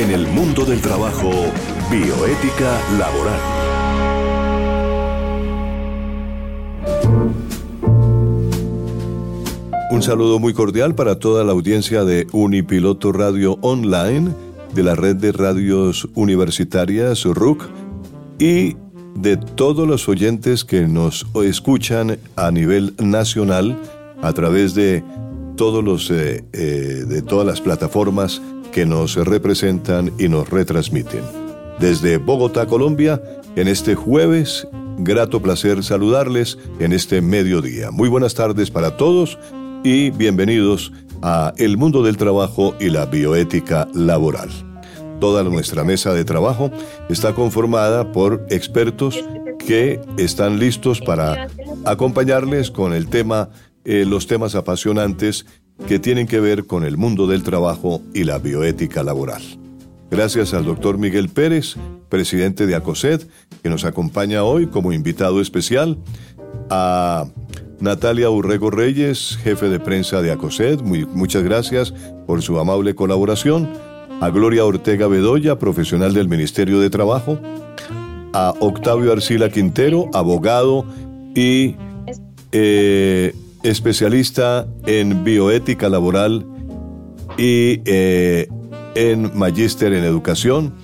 En el mundo del trabajo, bioética laboral. Un saludo muy cordial para toda la audiencia de Unipiloto Radio Online, de la red de radios universitarias RUC y de todos los oyentes que nos escuchan a nivel nacional a través de eh, eh, de todas las plataformas que nos representan y nos retransmiten. Desde Bogotá, Colombia, en este jueves, grato placer saludarles en este mediodía. Muy buenas tardes para todos y bienvenidos a El Mundo del Trabajo y la Bioética Laboral. Toda nuestra mesa de trabajo está conformada por expertos que están listos para acompañarles con el tema, eh, los temas apasionantes que tienen que ver con el mundo del trabajo y la bioética laboral. Gracias al doctor Miguel Pérez, presidente de ACOSED, que nos acompaña hoy como invitado especial, a Natalia Urrego Reyes, jefe de prensa de ACOSED, muy, muchas gracias por su amable colaboración. A Gloria Ortega Bedoya, profesional del Ministerio de Trabajo, a Octavio Arcila Quintero, abogado y eh, especialista en bioética laboral y eh, en magíster en educación.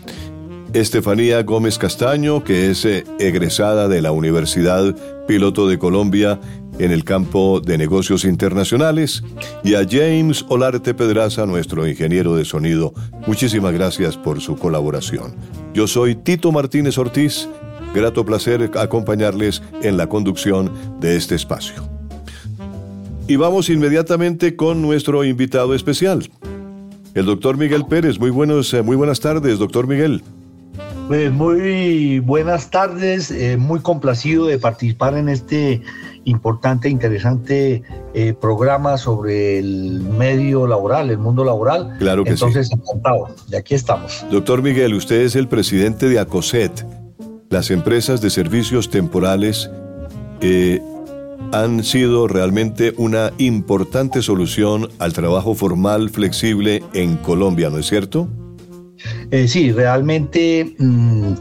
Estefanía Gómez Castaño, que es eh, egresada de la Universidad Piloto de Colombia en el campo de negocios internacionales, y a James Olarte Pedraza, nuestro ingeniero de sonido. Muchísimas gracias por su colaboración. Yo soy Tito Martínez Ortiz, grato placer acompañarles en la conducción de este espacio. Y vamos inmediatamente con nuestro invitado especial, el doctor Miguel Pérez. Muy, buenos, eh, muy buenas tardes, doctor Miguel. Pues muy buenas tardes, eh, muy complacido de participar en este importante, interesante eh, programa sobre el medio laboral, el mundo laboral. Claro que Entonces, encantado, de aquí estamos. Doctor Miguel, usted es el presidente de ACOSET. Las empresas de servicios temporales eh, han sido realmente una importante solución al trabajo formal flexible en Colombia, ¿no es cierto? Eh, sí, realmente mm,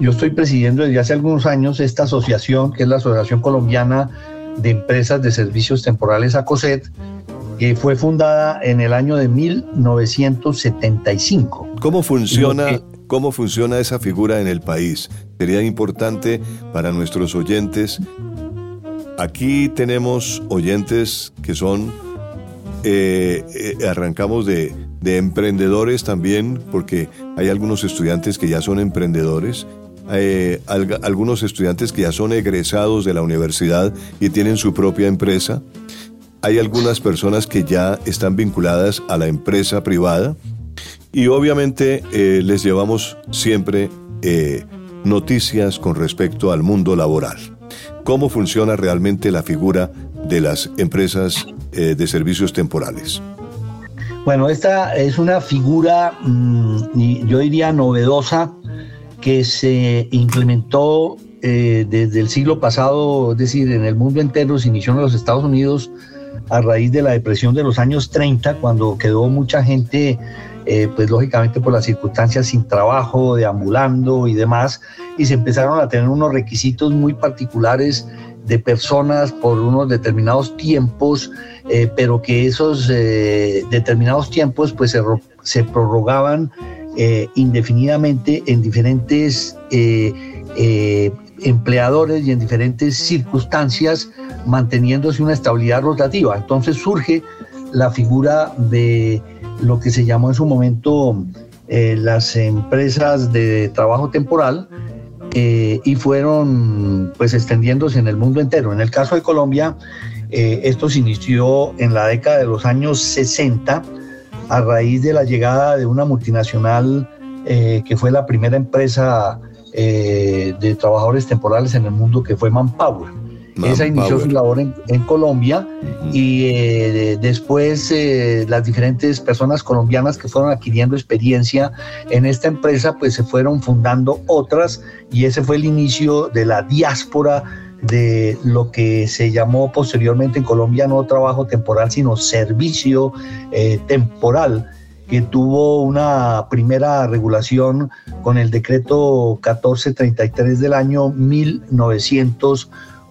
yo estoy presidiendo desde hace algunos años esta asociación, que es la Asociación Colombiana de Empresas de Servicios Temporales ACOSET, que fue fundada en el año de 1975. ¿Cómo funciona, ¿Cómo funciona esa figura en el país? Sería importante para nuestros oyentes. Aquí tenemos oyentes que son, eh, eh, arrancamos de, de emprendedores también, porque hay algunos estudiantes que ya son emprendedores, eh, algunos estudiantes que ya son egresados de la universidad y tienen su propia empresa. Hay algunas personas que ya están vinculadas a la empresa privada y obviamente les llevamos siempre noticias con respecto al mundo laboral. ¿Cómo funciona realmente la figura de las empresas de servicios temporales? Bueno, esta es una figura, mm, yo diría, novedosa que se implementó eh, desde el siglo pasado, es decir, en el mundo entero, se inició en los Estados Unidos a raíz de la depresión de los años 30, cuando quedó mucha gente, eh, pues lógicamente por las circunstancias sin trabajo, deambulando y demás, y se empezaron a tener unos requisitos muy particulares de personas por unos determinados tiempos, eh, pero que esos determinados tiempos pues se, se prorrogaban eh, indefinidamente en diferentes eh, eh, empleadores y en diferentes circunstancias, manteniéndose una estabilidad rotativa. Entonces surge la figura de lo que se llamó en su momento las empresas de trabajo temporal, y fueron pues extendiéndose en el mundo entero. En el caso de Colombia, esto se inició en la década de los años 60 a raíz de la llegada de una multinacional eh, que fue la primera empresa eh, de trabajadores temporales en el mundo, que fue Manpower. Esa inició su labor en, Colombia y eh, después las diferentes personas colombianas que fueron adquiriendo experiencia en esta empresa, pues se fueron fundando otras y ese fue el inicio de la diáspora de lo que se llamó posteriormente en Colombia no trabajo temporal, sino servicio eh, temporal, que tuvo una primera regulación con el decreto 1433 del año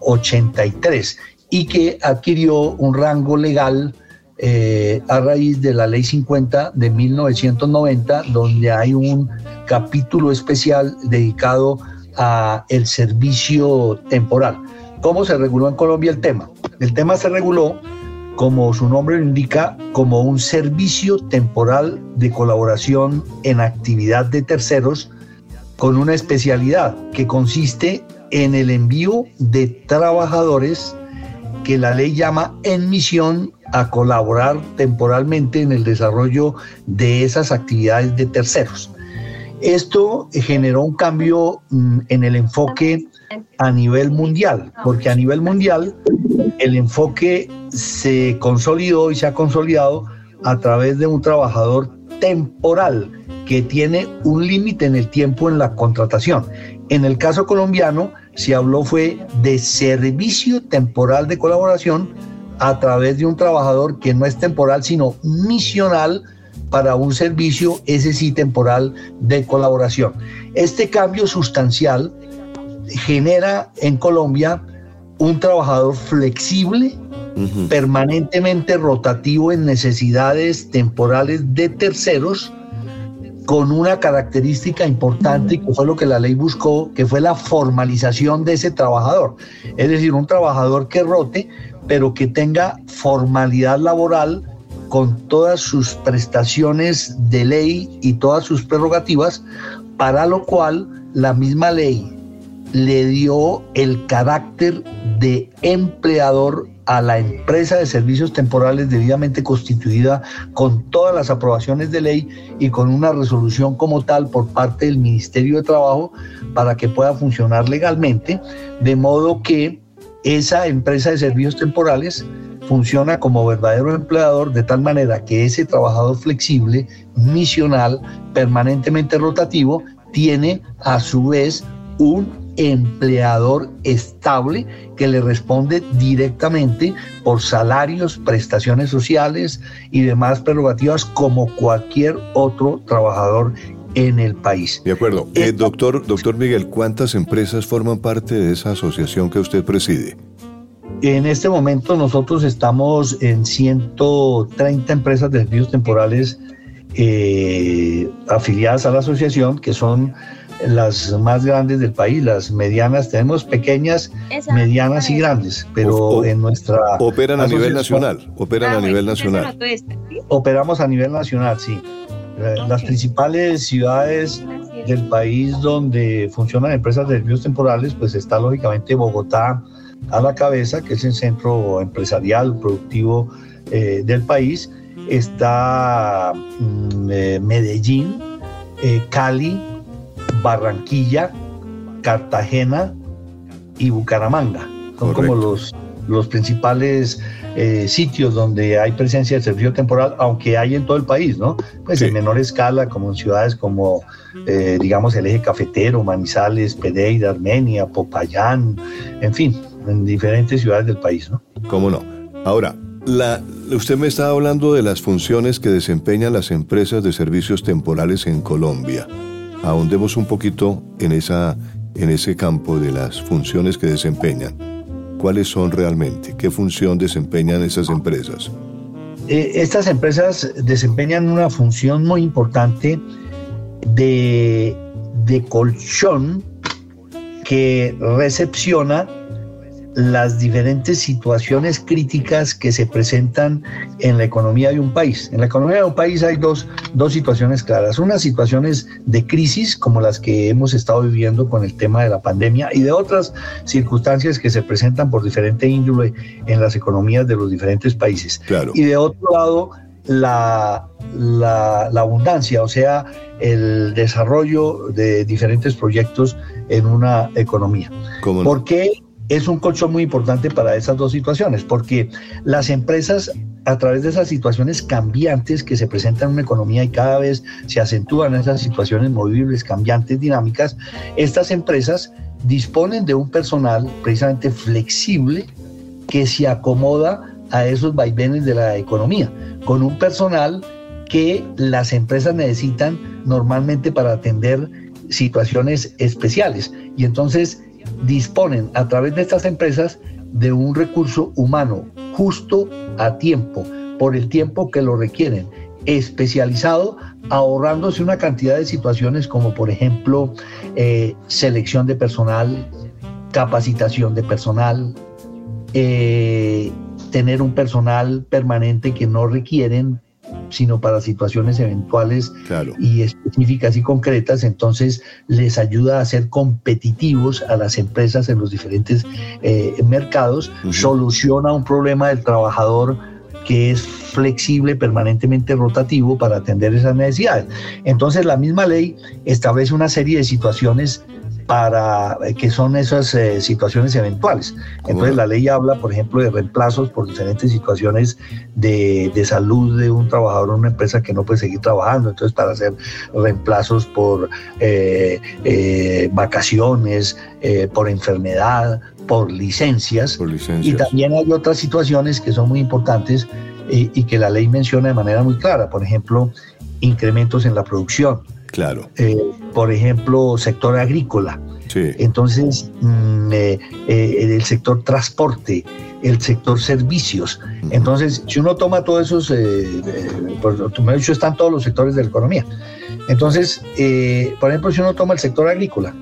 1983 y que adquirió un rango legal eh, a raíz de la ley 50 de 1990, donde hay un capítulo especial dedicado a el servicio temporal. ¿Cómo se reguló en Colombia el tema? El tema se reguló, como su nombre lo indica, como un servicio temporal de colaboración en actividad de terceros con una especialidad que consiste en el envío de trabajadores que la ley llama en misión a colaborar temporalmente en el desarrollo de esas actividades de terceros. Esto generó un cambio mm, en el enfoque a nivel mundial, porque a nivel mundial el enfoque se consolidó y se ha consolidado a través de un trabajador temporal que tiene un límite en el tiempo en la contratación. En el caso colombiano se habló fue de servicio temporal de colaboración a través de un trabajador que no es temporal sino misional para un servicio, ese sí temporal de colaboración. Este cambio sustancial genera en Colombia un trabajador flexible, permanentemente rotativo en necesidades temporales de terceros, con una característica importante que fue lo que la ley buscó, que fue la formalización de ese trabajador. Es decir, un trabajador que rote, pero que tenga formalidad laboral con todas sus prestaciones de ley y todas sus prerrogativas, para lo cual la misma ley le dio el carácter de empleador a la empresa de servicios temporales debidamente constituida con todas las aprobaciones de ley y con una resolución como tal por parte del Ministerio de Trabajo para que pueda funcionar legalmente, de modo que esa empresa de servicios temporales funciona como verdadero empleador de tal manera que ese trabajador flexible, misional, permanentemente rotativo, tiene a su vez un empleador estable que le responde directamente por salarios, prestaciones sociales y demás prerrogativas como cualquier otro trabajador en el país. De acuerdo. Eh, doctor, doctor Miguel, ¿cuántas empresas forman parte de esa asociación que usted preside? En este momento nosotros estamos en 130 empresas de servicios temporales eh, afiliadas a la asociación, que son las más grandes del país, las medianas, tenemos pequeñas, medianas y grandes, pero en nuestra... Operan a nivel nacional, operan a ah, nivel nacional. Operamos a nivel nacional, sí. Eh, las principales ciudades del país donde funcionan empresas de servicios temporales, pues está lógicamente Bogotá, a la cabeza, que es el centro empresarial, productivo eh, del país. Está mm, eh, Medellín, eh, Cali, Barranquilla, Cartagena y Bucaramanga. Son como los, los principales sitios donde hay presencia de servicio temporal, aunque hay en todo el país, ¿no? Pues en menor escala, como en ciudades como, digamos, el eje cafetero, Manizales, Pereira, Armenia, Popayán, en fin, en diferentes ciudades del país, ¿no? ¿Cómo no? Ahora, la, usted me está hablando de las funciones que desempeñan las empresas de servicios temporales en Colombia. Ahondemos un poquito en, esa, en ese campo de las funciones que desempeñan. ¿Cuáles son realmente? ¿Qué función desempeñan esas empresas? Eh, estas empresas desempeñan una función muy importante de, de colchón que recepciona las diferentes situaciones críticas que se presentan en la economía de un país. En la economía de un país hay dos, situaciones claras. Unas situaciones de crisis, como las que hemos estado viviendo con el tema de la pandemia, y de otras circunstancias que se presentan por diferente índole en las economías de los diferentes países. Y de otro lado, la, la, abundancia, o sea, el desarrollo de diferentes proyectos en una economía. ¿Por qué es un colchón muy importante para esas dos situaciones, porque las empresas a través de esas situaciones cambiantes que se presentan en una economía y cada vez se acentúan esas situaciones movibles, cambiantes, dinámicas, estas empresas disponen de un personal precisamente flexible que se acomoda a esos vaivenes de la economía, con un personal que las empresas necesitan normalmente para atender situaciones especiales. Y entonces disponen a través de estas empresas de un recurso humano justo a tiempo, por el tiempo que lo requieren, especializado, ahorrándose una cantidad de situaciones como por ejemplo eh, selección de personal, capacitación de personal, eh, tener un personal permanente que no requieren sino para situaciones eventuales y específicas y concretas, entonces les ayuda a ser competitivos a las empresas en los diferentes eh, mercados, soluciona un problema del trabajador que es flexible, permanentemente rotativo para atender esas necesidades. Entonces la misma ley establece una serie de situaciones para eh, que son esas eh, situaciones eventuales. Entonces la ley habla, por ejemplo, de reemplazos por diferentes situaciones de, salud de un trabajador en una empresa que no puede seguir trabajando. Entonces para hacer reemplazos por eh, vacaciones, por enfermedad, por licencias. por licencias. Y también hay otras situaciones que son muy importantes y que la ley menciona de manera muy clara. Por ejemplo, incrementos en la producción Claro. Eh, por ejemplo, sector agrícola. Sí. Entonces, mm, eh, eh, el sector transporte, el sector servicios. Entonces, si uno toma todos esos, por has dicho, están todos los sectores de la economía. Entonces, por ejemplo, si uno toma el sector agrícola,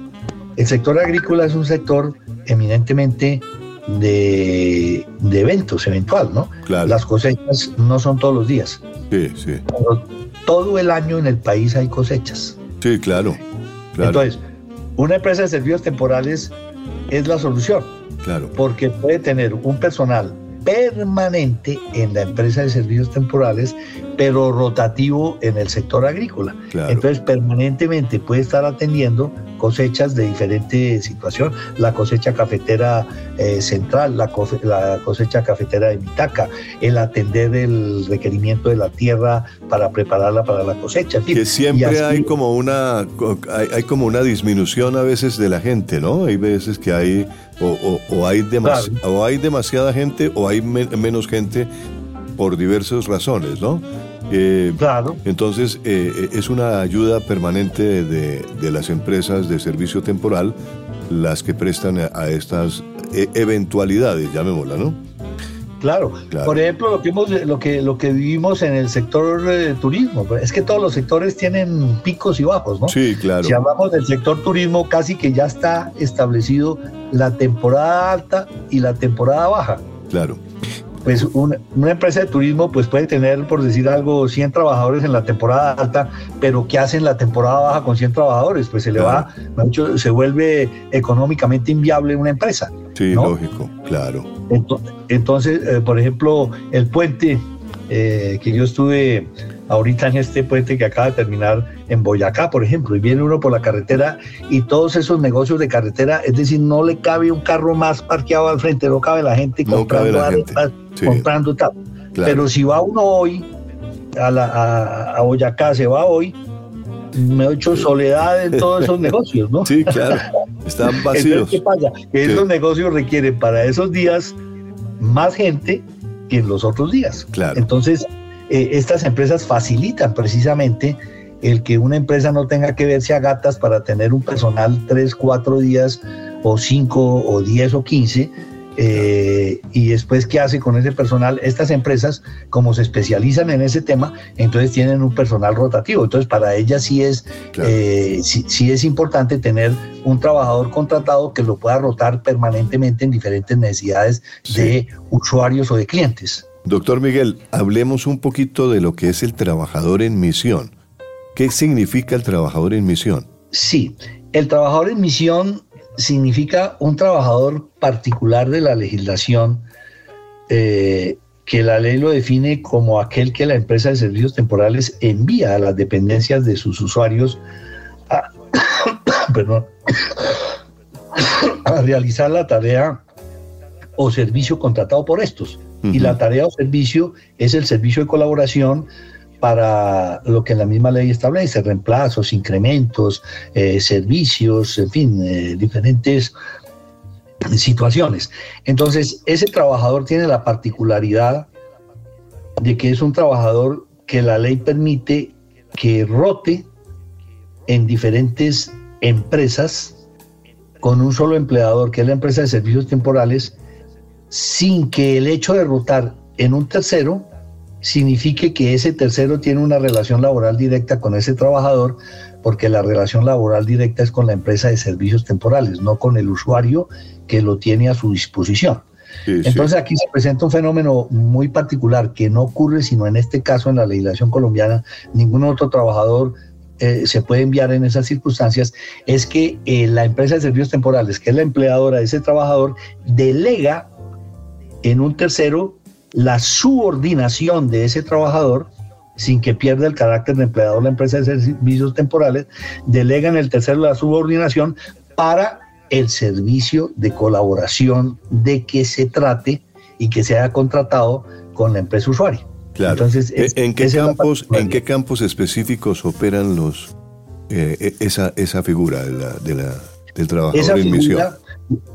el sector agrícola es un sector eminentemente de, eventos, eventual, ¿no? Claro. Las cosechas no son todos los días. Sí, sí todo el año en el país hay cosechas. Sí, claro. Entonces, una empresa de servicios temporales es la solución. Claro. Porque puede tener un personal permanente en la empresa de servicios temporales, pero rotativo en el sector agrícola. Entonces, permanentemente puede estar atendiendo cosechas de diferente situación, la cosecha cafetera eh, central, la, cosecha cafetera de Mitaca, el atender el requerimiento de la tierra para prepararla para la cosecha. que siempre hay como una hay, como una disminución a veces de la gente, ¿no? Hay veces que hay o, hay, o hay demasiada gente o hay menos gente por diversas razones, ¿no? Eh, claro. Entonces, eh, eh, es una ayuda permanente de, las empresas de servicio temporal las que prestan a, estas eventualidades, llamémosla, ¿no? Claro. Por ejemplo, lo que, lo, que, lo que vivimos en el sector turismo, es que todos los sectores tienen picos y bajos, ¿no? Sí, claro. Si hablamos del sector turismo, casi que ya está establecido la temporada alta y la temporada baja. Claro pues una, empresa de turismo pues puede tener, por decir algo, 100 trabajadores en la temporada alta, pero ¿qué hacen la temporada baja con 100 trabajadores? Pues se le va, mucho, se vuelve económicamente inviable una empresa. Sí, lógico, claro. Entonces, eh, por ejemplo, el puente eh, que yo estuve ahorita en este puente que acaba de terminar en Boyacá, por ejemplo, y viene uno por la carretera y todos esos negocios de carretera, es decir, no le cabe un carro más parqueado al frente, no cabe la gente comprando, comprando tal. Pero si va uno hoy a, a, Boyacá, se va hoy, me he hecho soledad en todos esos negocios, ¿no? Sí, claro, están vacíos. ¿qué pasa? Que esos negocios requieren para esos días más gente que en los otros días. Claro. Entonces, eh, estas empresas facilitan precisamente el que una empresa no tenga que verse a gatas para tener un personal tres, cuatro días o cinco o diez o quince. Eh, y después, ¿qué hace con ese personal? Estas empresas, como se especializan en ese tema, entonces tienen un personal rotativo. Entonces, para ellas sí es, eh, sí, es importante tener un trabajador contratado que lo pueda rotar permanentemente en diferentes necesidades de usuarios o de clientes. Doctor Miguel, hablemos un poquito de lo que es el trabajador en misión. ¿Qué significa el trabajador en misión? Sí, el trabajador en misión significa un trabajador particular de la legislación eh, que la ley lo define como aquel que la empresa de servicios temporales envía a las dependencias de sus usuarios a, a realizar la tarea o servicio contratado por estos. Y la tarea o servicio es el servicio de colaboración para lo que la misma ley establece, reemplazos, incrementos, eh, servicios, en fin, eh, diferentes situaciones. Entonces, ese trabajador tiene la particularidad de que es un trabajador que la ley permite que rote en diferentes empresas con un solo empleador, que es la empresa de servicios temporales, sin que el hecho de rotar en un tercero signifique que ese tercero tiene una relación laboral directa con ese trabajador, porque la relación laboral directa es con la empresa de servicios temporales, no con el usuario que lo tiene a su disposición. Entonces aquí se presenta un fenómeno muy particular que no ocurre sino en este caso en la legislación colombiana, ningún otro trabajador eh, se puede enviar en esas circunstancias, es que eh, la empresa de servicios temporales, que es la empleadora de ese trabajador, delega en un tercero la subordinación de ese trabajador sin que pierda el carácter de empleador la empresa de servicios temporales, delega en el tercero la subordinación para el servicio de colaboración de que se trate y que se haya contratado con la empresa usuaria. Claro. Entonces, ¿En, qué campos, ¿En qué campos específicos operan los eh, e, esa, esa figura de la, de la, del trabajador en misión?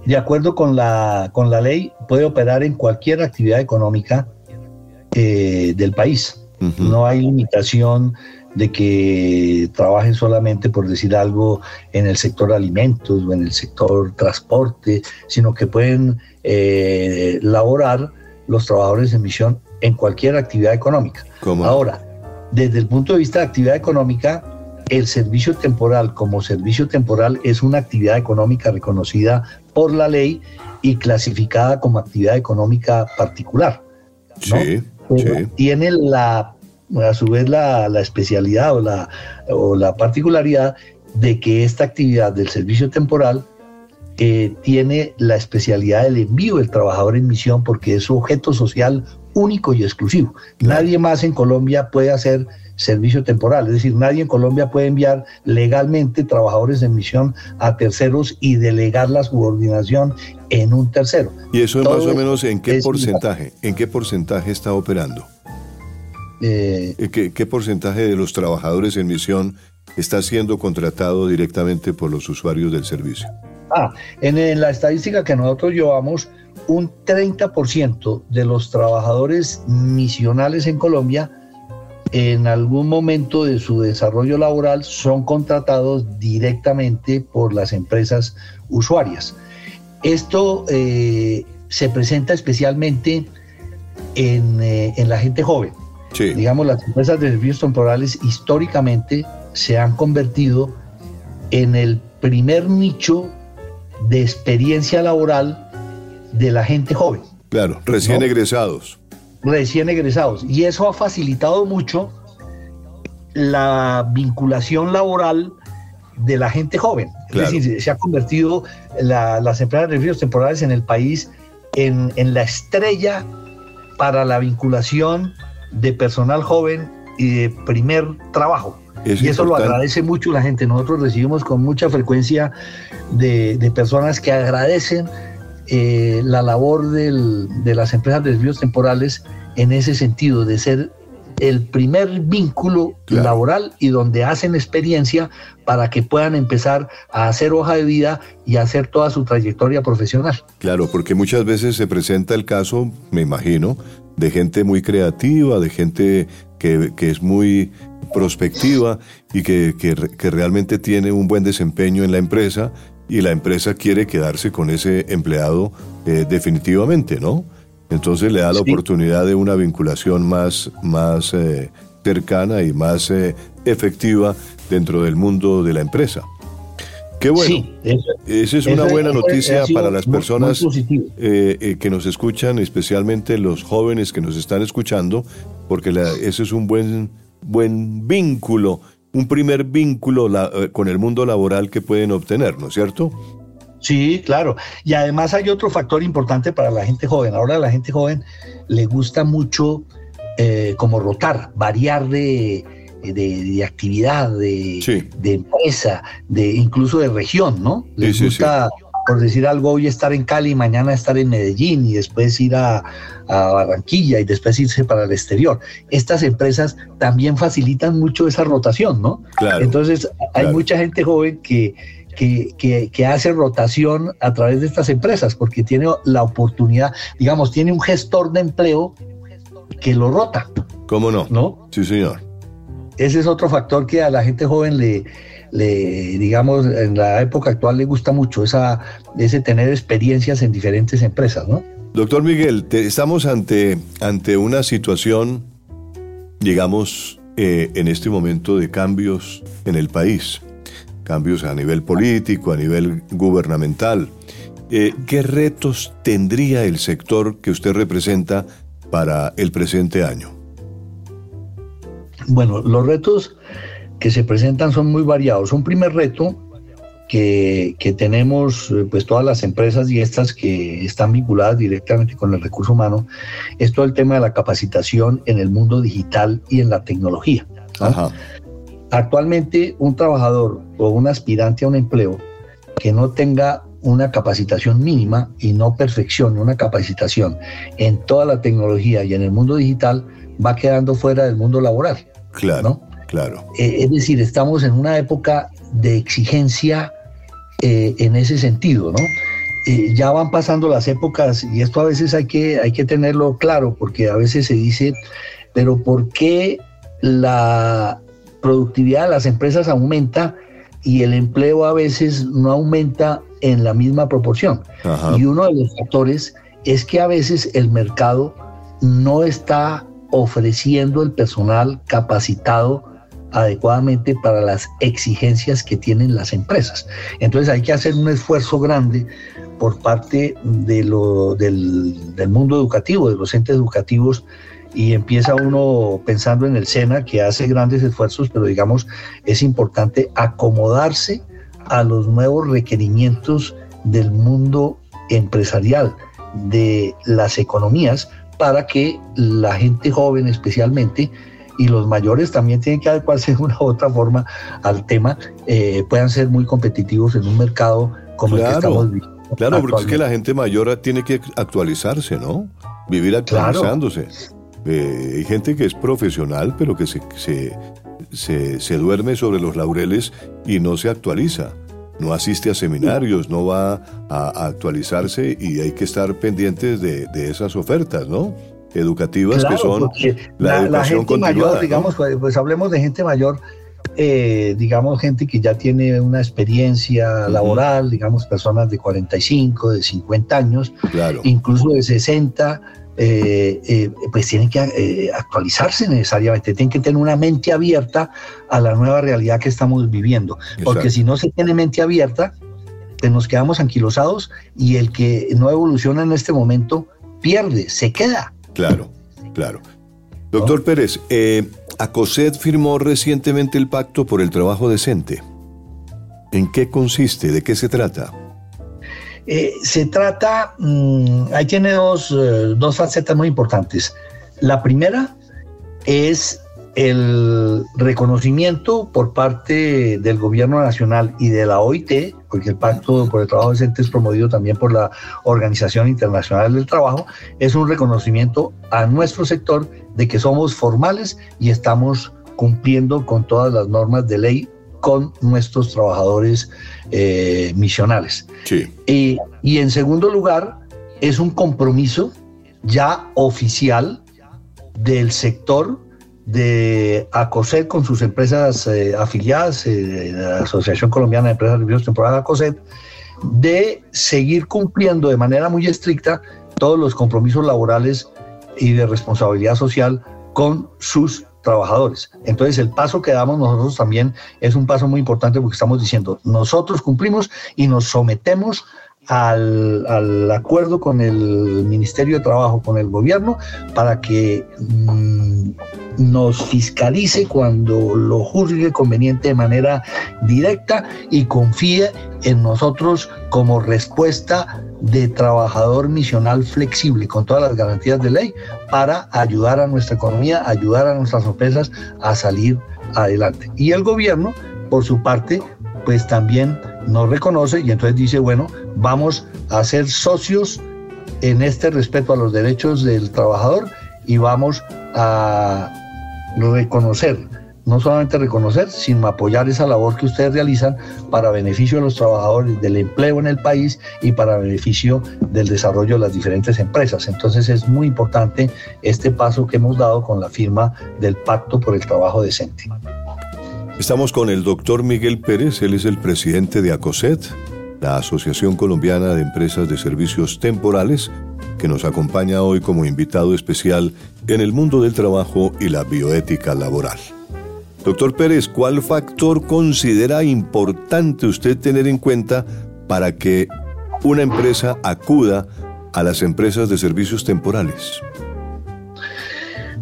De acuerdo con la, con la ley, puede operar en cualquier actividad económica eh, del país. No hay limitación de que trabajen solamente, por decir algo, en el sector alimentos o en el sector transporte, sino que pueden eh, laborar los trabajadores en misión en cualquier actividad económica. Ahora, desde el punto de vista de actividad económica, el servicio temporal como servicio temporal es una actividad económica reconocida por la ley y clasificada como actividad económica particular. Sí, sí. Tiene la a su vez la, especialidad o la, o la particularidad de que esta actividad del servicio temporal eh, tiene la especialidad del envío del trabajador en misión porque es su objeto social único y exclusivo. Nadie más en Colombia puede hacer servicio temporal, es decir, nadie en Colombia puede enviar legalmente trabajadores en misión a terceros y delegar la subordinación en un tercero. ¿Y eso es más o menos en qué porcentaje? ¿En qué porcentaje está operando? Eh, ¿Qué, porcentaje de los trabajadores en misión está siendo contratado directamente por los usuarios del servicio? Ah, en, la estadística que nosotros llevamos, un 30% de los trabajadores misionales en Colombia en algún momento de su desarrollo laboral son contratados directamente por las empresas usuarias. Esto eh, se presenta especialmente en, eh, en la gente joven. Digamos, las empresas de servicios temporales históricamente se han convertido en el primer nicho de experiencia laboral de la gente joven. Claro, recién egresados. Recién egresados. Y eso ha facilitado mucho la vinculación laboral de la gente joven. Es decir, se ha convertido las empresas de servicios temporales en el país en, en la estrella para la vinculación de personal joven y de primer trabajo. y eso lo agradece mucho la gente. Nosotros recibimos con mucha frecuencia de, personas que agradecen eh, la labor de las empresas de desvíos temporales en ese sentido, de ser el primer vínculo laboral y donde hacen experiencia para que puedan empezar a hacer hoja de vida y hacer toda su trayectoria profesional. Claro, porque muchas veces se presenta el caso, me imagino, de gente muy creativa, de gente que, es muy prospectiva y que, realmente tiene un buen desempeño en la empresa y la empresa quiere quedarse con ese empleado eh, definitivamente, ¿no? Entonces le da la oportunidad de una vinculación más, más eh, cercana y más eh, efectiva dentro del mundo de la empresa. Qué bueno. Esa es una buena noticia para las personas eh, eh, que nos escuchan, especialmente los jóvenes que nos están escuchando, porque ese es un buen, buen vínculo, un primer vínculo eh, con el mundo laboral que pueden obtener, ¿no es cierto? Sí, claro. Y además hay otro factor importante para la gente joven. Ahora a la gente joven le gusta mucho como rotar, variar de, de, actividad, de, empresa, de incluso de región, ¿no? Les gusta, por decir algo, hoy estar en Cali, mañana estar en Medellín y después ir a, Barranquilla y después irse para el exterior. Estas empresas también facilitan mucho esa rotación, ¿no? Entonces hay mucha gente joven que, que, que, hace rotación a través de estas empresas porque tiene la oportunidad, digamos, tiene un gestor de empleo que lo rota. ¿Cómo no? ¿No? Sí, señor. Ese es otro factor que a la gente joven le, digamos, en la época actual le gusta mucho, esa, ese tener experiencias en diferentes empresas, ¿no? Doctor Miguel, estamos ante, ante una situación, digamos, eh, en este momento de cambios en el país, cambios a nivel político, a nivel gubernamental. Eh, ¿Qué retos tendría el sector que usted representa para el presente año? Bueno, los retos que se presentan son muy variados. Un primer reto que, tenemos eh, pues todas las empresas y estas que están vinculadas directamente con el recurso humano es todo el tema de la capacitación en el mundo digital y en la tecnología. Actualmente un trabajador o un aspirante a un empleo que no tenga una capacitación mínima y no perfeccione una capacitación en toda la tecnología y en el mundo digital va quedando fuera del mundo laboral. Claro, claro. Eh, es decir, estamos en una época de exigencia eh, en ese sentido, ¿no? Eh, ya van pasando las épocas y esto a veces hay que, hay que tenerlo claro porque a veces se dice, pero ¿por qué la productividad de las empresas aumenta y el empleo a veces no aumenta en la misma proporción? Y uno de los factores es que a veces el mercado no está ofreciendo el personal capacitado adecuadamente para las exigencias que tienen las empresas. Entonces hay que hacer un esfuerzo grande por parte de lo, del, mundo educativo, de los entes educativos, y empieza uno pensando en el SENA, que hace grandes esfuerzos, pero digamos, es importante acomodarse a los nuevos requerimientos del mundo empresarial, de las economías, para que la gente joven especialmente y los mayores también tienen que adecuarse de una u otra forma al tema, eh, puedan ser muy competitivos en un mercado como el que estamos viviendo. Claro, porque es que la gente mayor tiene que actualizarse, ¿no? Vivir actualizándose. Eh, hay gente que es profesional, pero que se, se, se, duerme sobre los laureles y no se actualiza. No asiste a seminarios, no va a, actualizarse y hay que estar pendientes de, de esas ofertas, ¿no? educativas que son la, educación gente mayor, digamos, pues, pues, hablemos de gente mayor, eh, digamos, gente que ya tiene una experiencia laboral, digamos, personas de 45, de 50 años, incluso de 60, eh, eh, pues tienen que actualizarse necesariamente, tienen que tener una mente abierta a la nueva realidad que estamos viviendo, porque si no se tiene mente abierta, pues nos quedamos anquilosados y el que no evoluciona en este momento pierde, se queda. Claro, claro. Doctor Pérez, eh, ACOSET firmó recientemente el pacto por el trabajo decente. ¿En qué consiste? ¿De qué se trata? Eh, se trata, mm, ahí tiene dos, eh, dos facetas muy importantes. La primera es el reconocimiento por parte del gobierno nacional y de la OIT, porque el Pacto por el Trabajo Decente es promovido también por la Organización Internacional del Trabajo, es un reconocimiento a nuestro sector de que somos formales y estamos cumpliendo con todas las normas de ley con nuestros trabajadores eh, misionales. y en segundo lugar, es un compromiso ya oficial del sector de ACOSET con sus empresas eh, afiliadas, eh, la Asociación Colombiana de Empresas de Servicios Temporales ACOSET, de seguir cumpliendo de manera muy estricta todos los compromisos laborales y de responsabilidad social con sus trabajadores. Entonces el paso que damos nosotros también es un paso muy importante porque estamos diciendo, nosotros cumplimos y nos sometemos al, acuerdo con el Ministerio de Trabajo, con el gobierno, para que mm, nos fiscalice cuando lo juzgue conveniente de manera directa y confíe en nosotros como respuesta de trabajador misional flexible con todas las garantías de ley para ayudar a nuestra economía, ayudar a nuestras empresas a salir adelante. Y el gobierno, por su parte, pues también nos reconoce y entonces dice, bueno, vamos a ser socios en este respeto a los derechos del trabajador y vamos a reconocer no solamente reconocer, sino apoyar esa labor que ustedes realizan para beneficio de los trabajadores, del empleo en el país y para beneficio del desarrollo de las diferentes empresas. Entonces es muy importante este paso que hemos dado con la firma del Pacto por el Trabajo Decente. Estamos con el doctor Miguel Pérez, él es el presidente de ACOSET, la Asociación Colombiana de Empresas de Servicios Temporales, que nos acompaña hoy como invitado especial en el mundo del trabajo y la bioética laboral. Doctor Pérez, ¿cuál factor considera importante usted tener en cuenta para que una empresa acuda a las empresas de servicios temporales?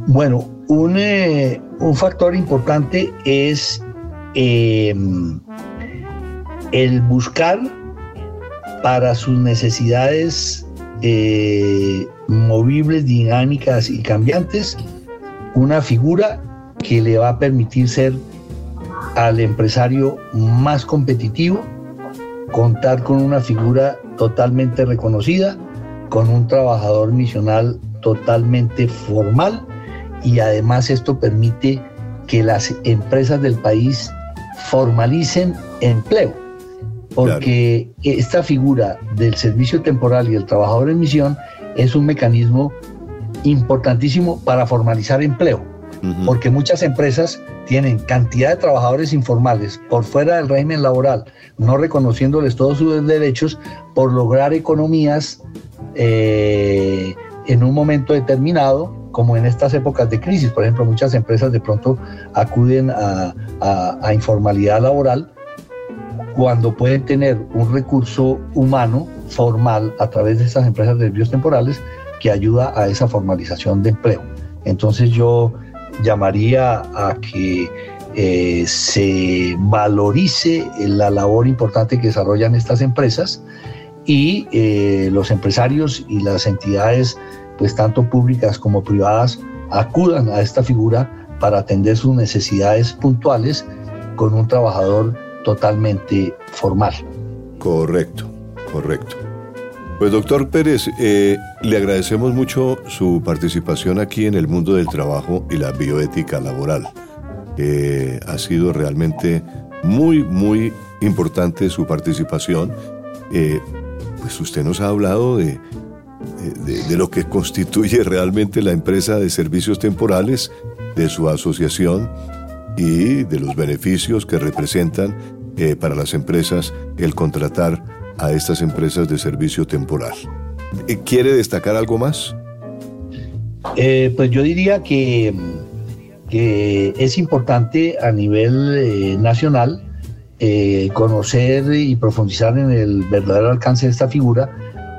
Bueno, un, eh, factor importante es eh, el buscar para sus necesidades eh, movibles, dinámicas y cambiantes una figura que le va a permitir ser al empresario más competitivo, contar con una figura totalmente reconocida, con un trabajador misional totalmente formal y además esto permite que las empresas del país formalicen empleo, porque esta figura del servicio temporal y el trabajador en misión es un mecanismo importantísimo para formalizar empleo porque muchas empresas tienen cantidad de trabajadores informales por fuera del régimen laboral, no reconociéndoles todos sus derechos por lograr economías eh, en un momento determinado, como en estas épocas de crisis. Por ejemplo, muchas empresas de pronto acuden a, a informalidad laboral cuando pueden tener un recurso humano formal a través de estas empresas de servicios temporales que ayuda a esa formalización de empleo. Entonces yo llamaría a que eh, se valorice la labor importante que desarrollan estas empresas y eh, los empresarios y las entidades, pues tanto públicas como privadas, acudan a esta figura para atender sus necesidades puntuales con un trabajador totalmente formal. Correcto, correcto. Pues doctor Pérez, eh, le agradecemos mucho su participación aquí en el mundo del trabajo y la bioética laboral. ha sido realmente muy, muy importante su participación. Eh, pues usted nos ha hablado de, de, lo que constituye realmente la empresa de servicios temporales, de su asociación y de los beneficios que representan eh, para las empresas el contratar a estas empresas de servicio temporal. Eh, ¿Quiere destacar algo más? Eh, pues yo diría que, que, es importante a nivel nacional conocer y profundizar en el verdadero alcance de esta figura,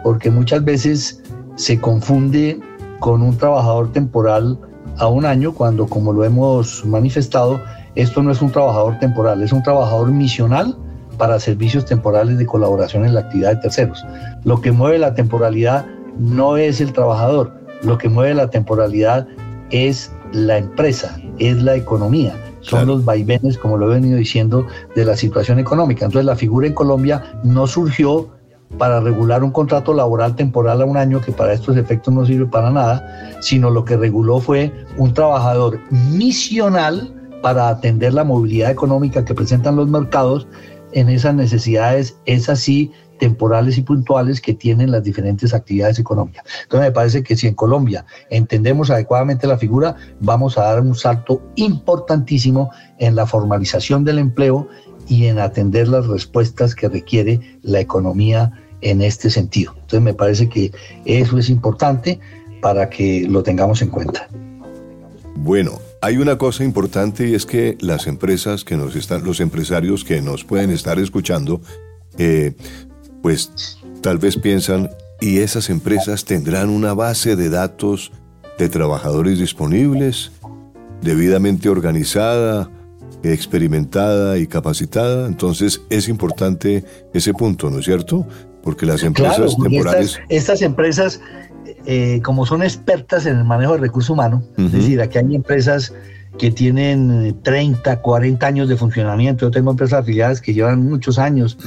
porque muchas veces se confunde con un trabajador temporal a un año, cuando como lo hemos manifestado, esto no es un trabajador temporal, es un trabajador misional para servicios temporales de colaboración en la actividad de terceros. Lo que mueve la temporalidad no es el trabajador, lo que mueve la temporalidad es la empresa, es la economía, son los vaivenes, como lo he venido diciendo, de la situación económica. Entonces la figura en Colombia no surgió para regular un contrato laboral temporal a un año, que para estos efectos no sirve para nada, sino lo que reguló fue un trabajador misional para atender la movilidad económica que presentan los mercados en esas necesidades, esas sí, temporales y puntuales que tienen las diferentes actividades económicas. Entonces me parece que si en Colombia entendemos adecuadamente la figura, vamos a dar un salto importantísimo en la formalización del empleo y en atender las respuestas que requiere la economía en este sentido. Entonces me parece que eso es importante para que lo tengamos en cuenta. Bueno, hay una cosa importante y es que las empresas que nos están, los empresarios que nos pueden estar escuchando, eh, pues tal vez piensan, ¿y esas empresas tendrán una base de datos de trabajadores disponibles, debidamente organizada, experimentada y capacitada? Entonces es importante ese punto, ¿no es cierto? Porque las empresas temporales... estas empresas eh, como son expertas en el manejo de recursos humanos, es decir, aquí hay empresas que tienen 30, 40 años de funcionamiento. Yo tengo empresas afiliadas que llevan muchos años.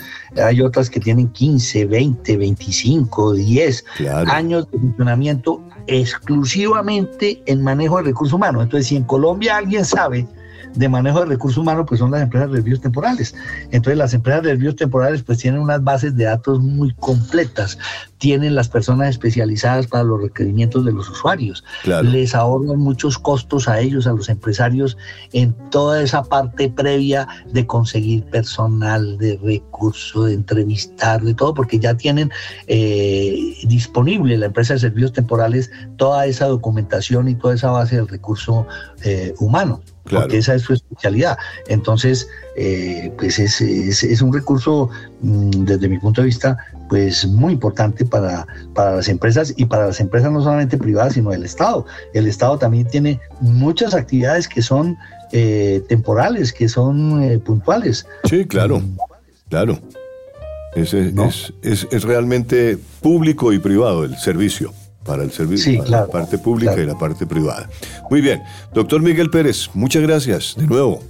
Hay otras que tienen 15, 20, 25, 10 años de funcionamiento exclusivamente en manejo de recursos humanos. Entonces, si en Colombia alguien sabe de manejo de recursos humanos pues son las empresas de desvíos temporales. Entonces las empresas de desvíos temporales pues tienen unas bases de datos muy completas, tienen las personas especializadas para los requerimientos de los usuarios, les ahorran muchos costos a ellos, a los empresarios, en toda esa parte previa de conseguir personal, de recursos, de entrevistar, de todo, porque ya tienen eh, disponible la empresa de servicios temporales toda esa documentación y toda esa base del recurso eh, humano. Porque esa es su especialidad. Entonces, eh, pues es, es, un recurso, mm, desde mi punto de vista, pues muy importante para, para las empresas y para las empresas no solamente privadas, sino del Estado. El Estado también tiene muchas actividades que son eh, temporales, que son puntuales. Sí, claro, claro. Es, es, es, realmente público y privado el servicio para el servicio, la parte pública y la parte privada. Muy bien, doctor Miguel Pérez, muchas gracias de nuevo.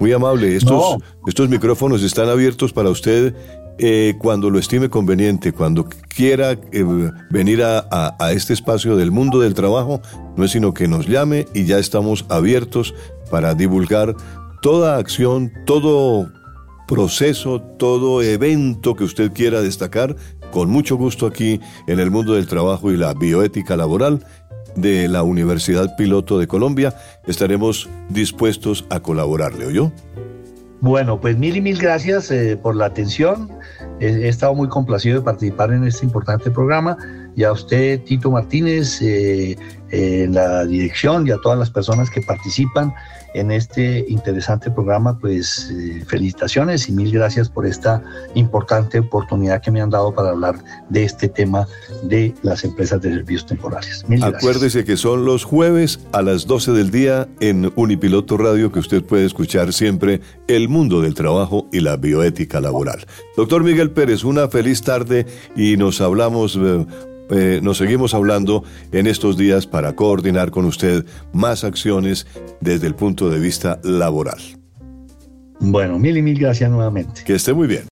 Muy amable. Estos, estos micrófonos están abiertos para usted eh, cuando lo estime conveniente, cuando quiera eh, venir a, a, este espacio del mundo del trabajo, no es sino que nos llame y ya estamos abiertos para divulgar toda acción, todo proceso, todo evento que usted quiera destacar con mucho gusto aquí en el mundo del trabajo y la bioética laboral de la Universidad Piloto de Colombia. Estaremos dispuestos a colaborarle, ¿oyó? Bueno, pues mil y mil gracias eh, por la atención. He, estado muy complacido de participar en este importante programa. Y a usted, Tito Martínez, eh, en la dirección y a todas las personas que participan en este interesante programa, pues eh, felicitaciones y mil gracias por esta importante oportunidad que me han dado para hablar de este tema de las empresas de servicios temporales. Acuérdese que son los jueves a las 12 del día en Unipiloto Radio que usted puede escuchar siempre el mundo del trabajo y la bioética laboral. Doctor Miguel Pérez, una feliz tarde y nos hablamos eh, eh, nos seguimos hablando en estos días para coordinar con usted más acciones desde el punto de vista laboral. Bueno, mil y mil gracias nuevamente. Que esté muy bien.